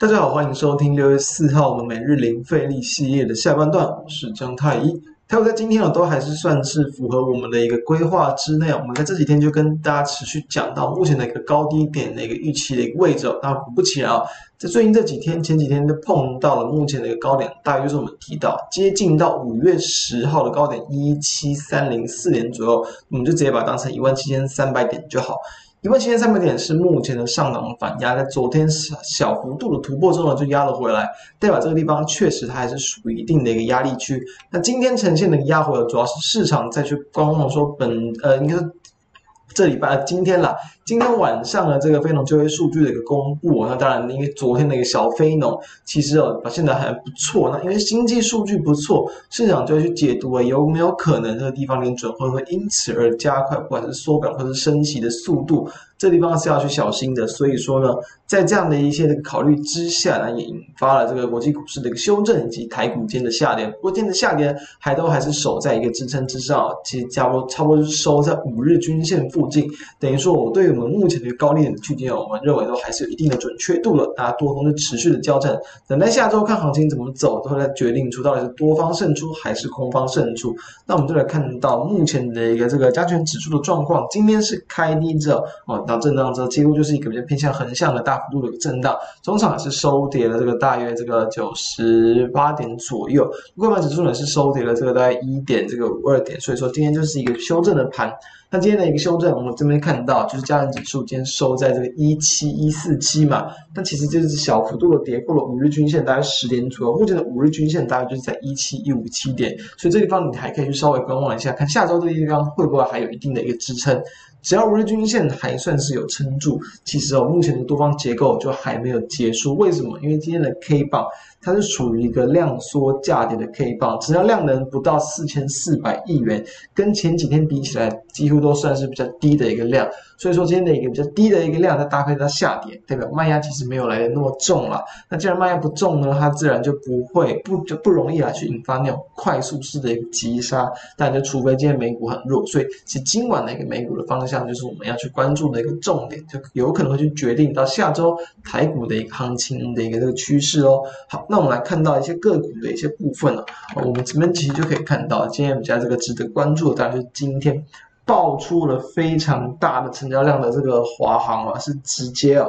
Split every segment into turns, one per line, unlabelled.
大家好，欢迎收听六月四号我们每日零费力系列的下半段，我是张太一。台股在今天呢，都还是算是符合我们的一个规划之内。我们在这几天就跟大家持续讲到目前的一个高低点的一个预期的一个位置。那果不其然啊，在最近这几天、前几天都碰到了目前的一个高点，大约就是我们提到接近到五月十号的高点一七三零四点左右，我们就直接把它当成一万七千三百点就好。一万七千三百点是目前的上涨反压，在昨天小小幅度的突破之后呢，就压了回来，代表这个地方确实它还是属于一定的一个压力区。那今天呈现的压回，主要是市场再去观望说本呃，应该是。这礼拜今天啦，今天晚上呢这个非农就业数据的一个公布，那当然因为昨天的一个小非农其实哦表现的还不错，那因为经济数据不错，市场就会去解读啊，有没有可能这个地方联准会会因此而加快不管是缩表或是升息的速度，这地方是要去小心的。所以说呢，在这样的一些的考虑之下呢，也引发了这个国际股市的一个修正以及台股间的下跌。不过今天的下跌还都还是守在一个支撑之上，其实差不多差不多是收在五日均线附近，等于说我对我们目前的高低点的区间，我们认为都还是有一定的准确度的。大家多空是持续的交战，等待下周看行情怎么走，都来决定出到底是多方胜出还是空方胜出。那我们就来看到目前的一个这个加权指数的状况，今天是开低之后哦，震荡之后，几乎就是一个比较偏向横向的大幅度的一个震荡，中场是收跌了这个大约这个九十八点左右，柜板指数呢是收跌了这个大概一点这个五二点，所以说今天就是一个修正的盘。那今天的一个修正，我们这边看到就是加权指数今天收在这个一七一四七嘛，那其实就是小幅度的跌破了五日均线，大概十点左右。目前的五日均线大概就是在一七一五七点，所以这地方你还可以去稍微观望一下，看下周这个地方会不会还有一定的一个支撑。只要五日均线还算是有撑住，其实哦，目前的多方结构就还没有结束。为什么？因为今天的 K 棒它是属于一个量缩价跌的 K 棒，只要量能不到四千四百亿元，跟前几天比起来，几乎都算是比较低的一个量。所以说今天的一个比较低的一个量，再搭配它下跌，代表卖压其实没有来的那么重了。那既然卖压不重呢，它自然就不会不就不容易来去引发那种快速式的一个急杀。但就除非今天美股很弱，所以其实今晚的一个美股的方向就是我们要去关注的一个重点，就有可能会去决定到下周台股的一个行情的一个这个趋势哦。好，那我们来看到一些个股的一些部分了。我们这边其实就可以看到，今天比较这个值得关注的，当然就是今天。爆出了非常大的成交量的这个华航啊，是直接啊。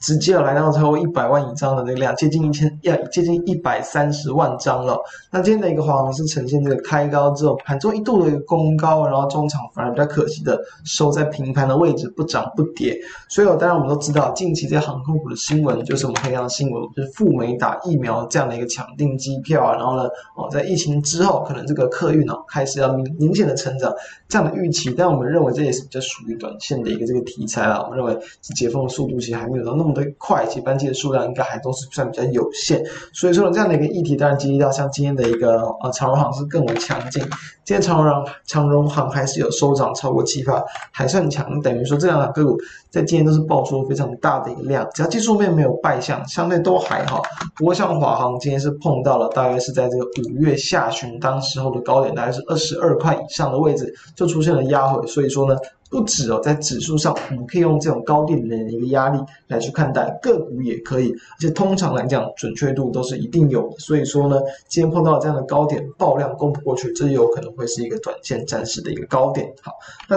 直接来到超过一百万以上的那个量，接近一千，要接近一百三十万张了。那今天的一个黄是呈现这个开高之后，盘中一度的一个攻高，然后中场反而比较可惜的收在平盘的位置，不涨不跌。所以，当然我们都知道，近期这些航空股的新闻就是我们看到新闻，就是赴美打疫苗这样的一个抢订机票啊，然后呢，哦，在疫情之后，可能这个客运哦开始要明明显的成长这样的预期，但我们认为这也是比较属于短线的一个这个题材啊。我们认为是解封的速度其实还没有到那么。的快，其班机的数量应该还都是算比较有限，所以说呢，这样的一个议题当然激励到像今天的一个呃长荣航是更为强劲。今天长荣长荣航还是有收涨超过七块，还算强。等于说这两个个股在今天都是爆出了非常大的一个量，只要技术面没有败相，相对都还好。不过像华航今天是碰到了大约是在这个五月下旬当时候的高点，大概是二十二块以上的位置，就出现了压回。所以说呢。不止哦，在指数上，我们可以用这种高点的一个压力来去看待个股，也可以。而且通常来讲，准确度都是一定有的。所以说呢，今天碰到这样的高点爆量攻不过去，这有可能会是一个短线暂时的一个高点。好，那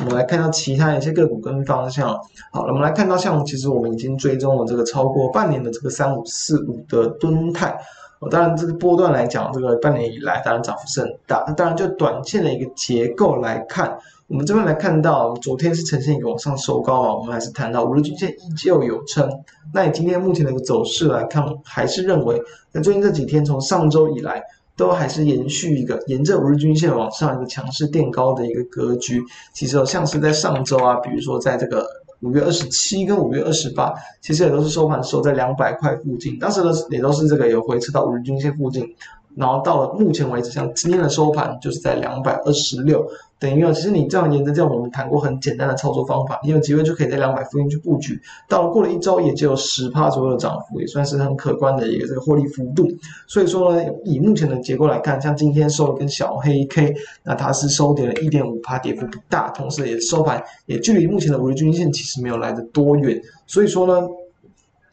我们来看到其他一些个股跟方向。好，我们来看到像其实我们已经追踪了这个超过半年的这个三五四五的敦泰。当然这个波段来讲，这个半年以来当然涨幅是很大。那当然就短线的一个结构来看。我们这边来看到，昨天是呈现一个往上收高啊，我们还是谈到五日均线依旧有撑。那以今天目前的一个走势来看，还是认为那最近这几天，从上周以来，都还是延续一个沿着五日均线往上一个强势垫高的一个格局。其实像是在上周啊，比如说在这个五月二十七跟五月二十八，其实也都是收盘收在两百块附近，当时呢也都是这个有回撤到五日均线附近。然后到了目前为止，像今天的收盘就是在两百二十六，等于啊，其实你这样沿着这样，我们谈过很简单的操作方法，你有机会就可以在两百附近去布局。到了过了一周，也就有十趴左右的涨幅，也算是很可观的一个这个获利幅度。所以说呢，以目前的结构来看，像今天收了根小黑 K，那它是收跌了一点五趴，跌幅不大，同时也收盘也距离目前的五日均线其实没有来得多远。所以说呢。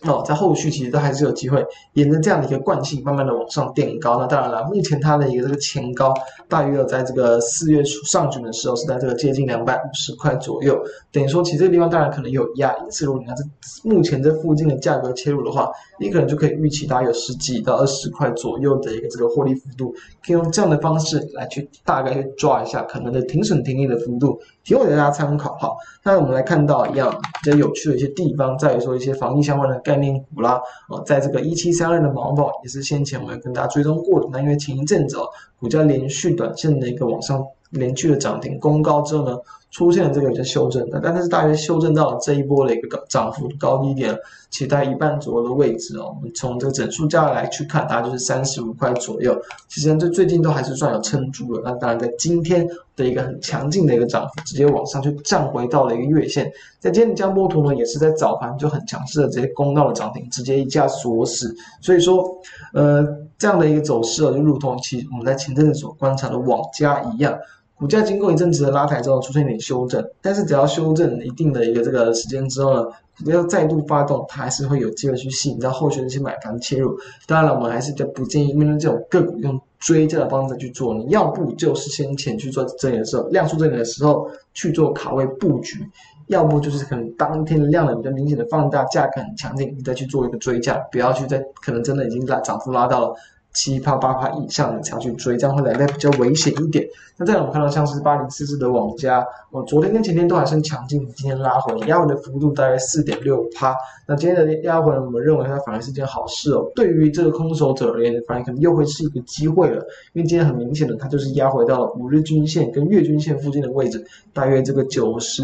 哦，在后续其实都还是有机会沿着这样的一个惯性，慢慢的往上垫高。那当然了，目前它的一个这个前高大约有在这个四月初上旬的时候是在这个接近两百五十块左右，等于说其实这个地方当然可能有压。因此，如果你看这目前这附近的价格切入的话，你可能就可以预期大概有十几到二十块左右的一个这个获利幅度，可以用这样的方式来去大概去抓一下可能的停损停利的幅度，提供给大家参考。哈，那我们来看到一样比较有趣的一些地方，在于说一些防疫相关的。概念股啦，呃，在这个一七三二的毛宝也是先前我们跟大家追踪过的，那因为前一阵子哦，股价连续短线的一个往上连续的涨停攻高之后呢。出现了这个有些修正的，但是大约修正到了这一波的一个涨幅高低点，其实在一半左右的位置哦。我们从这个整数价来去看，大概就是三十五块左右。其实这最近都还是算有撑住了。那当然，在今天的一个很强劲的一个涨幅，直接往上去站回到了一个月线。在今天的江波图呢，也是在早盘就很强势的直接攻到了涨停，直接一价锁死。所以说，呃，这样的一个走势啊，就如同其我们在前阵子所观察的网家一样。股价经过一阵子的拉抬之后，出现一点修正，但是只要修正一定的一个这个时间之后呢，只要再度发动，它还是会有机会去吸引到后续的一些买盘切入。当然了，我们还是不建议面对这种个股用追价的方式去做，你要不就是先前去做这里的时候，量出这里的时候去做卡位布局，要不就是可能当天量能比较明显的放大，价格很强劲，你再去做一个追价，不要去在可能真的已经拉涨幅拉到了。七趴八趴以上的才去追，这样会来的比较危险一点。那再来我们看到像是八零四四的网家，哦，昨天跟前天都还算强劲，今天拉回，压回的幅度大概四点六趴。那今天的压回呢，我们认为它反而是件好事哦。对于这个空手者而言，反而可能又会是一个机会了，因为今天很明显的，它就是压回到了五日均线跟月均线附近的位置，大约这个九十。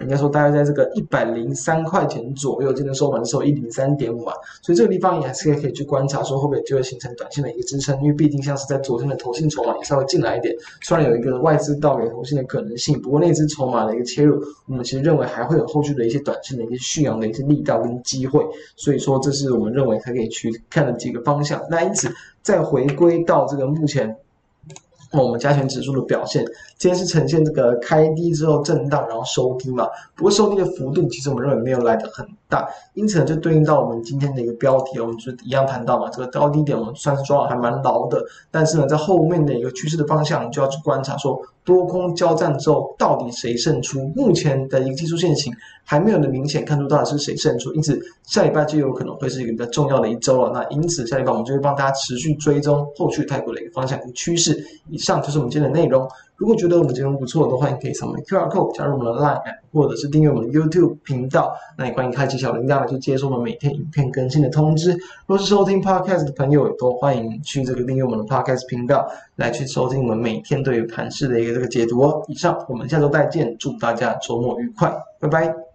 应该说，大概在这个一百零三块钱左右，今天收盘的时候一零三点五啊，所以这个地方也还是可以去观察，说会不会就会形成短线的一个支撑，因为毕竟像是在昨天的投信筹码也稍微进来一点，虽然有一个外资倒给投信的可能性，不过那支筹码的一个切入，我们其实认为还会有后续的一些短线的一些续扬的一些力道跟机会，所以说这是我们认为它可以去看的几个方向。那因此再回归到这个目前。我们加权指数的表现，今天是呈现这个开低之后震荡，然后收低嘛。不过收低的幅度，其实我们认为没有来得很大，因此呢，就对应到我们今天的一个标题，我们就一样谈到嘛，这个高低点我们算是抓的还蛮牢的。但是呢，在后面的一个趋势的方向，就要去观察说。多空交战之后，到底谁胜出？目前的一个技术线型还没有能明显看出到底是谁胜出，因此下礼拜就有可能会是一个比较重要的一周了。那因此下礼拜我们就会帮大家持续追踪后续泰国的一个方向跟趋势。以上就是我们今天的内容。如果觉得我们节目不错的话，你可以扫我们的 QR code 加入我们的 Line，或者是订阅我们的 YouTube 频道。那也欢迎开启小铃铛来去接收我们每天影片更新的通知。若是收听 Podcast 的朋友，也都欢迎去这个订阅我们的 Podcast 频道来去收听我们每天对于盘市的一个这个解读哦。以上，我们下周再见，祝大家周末愉快，拜拜。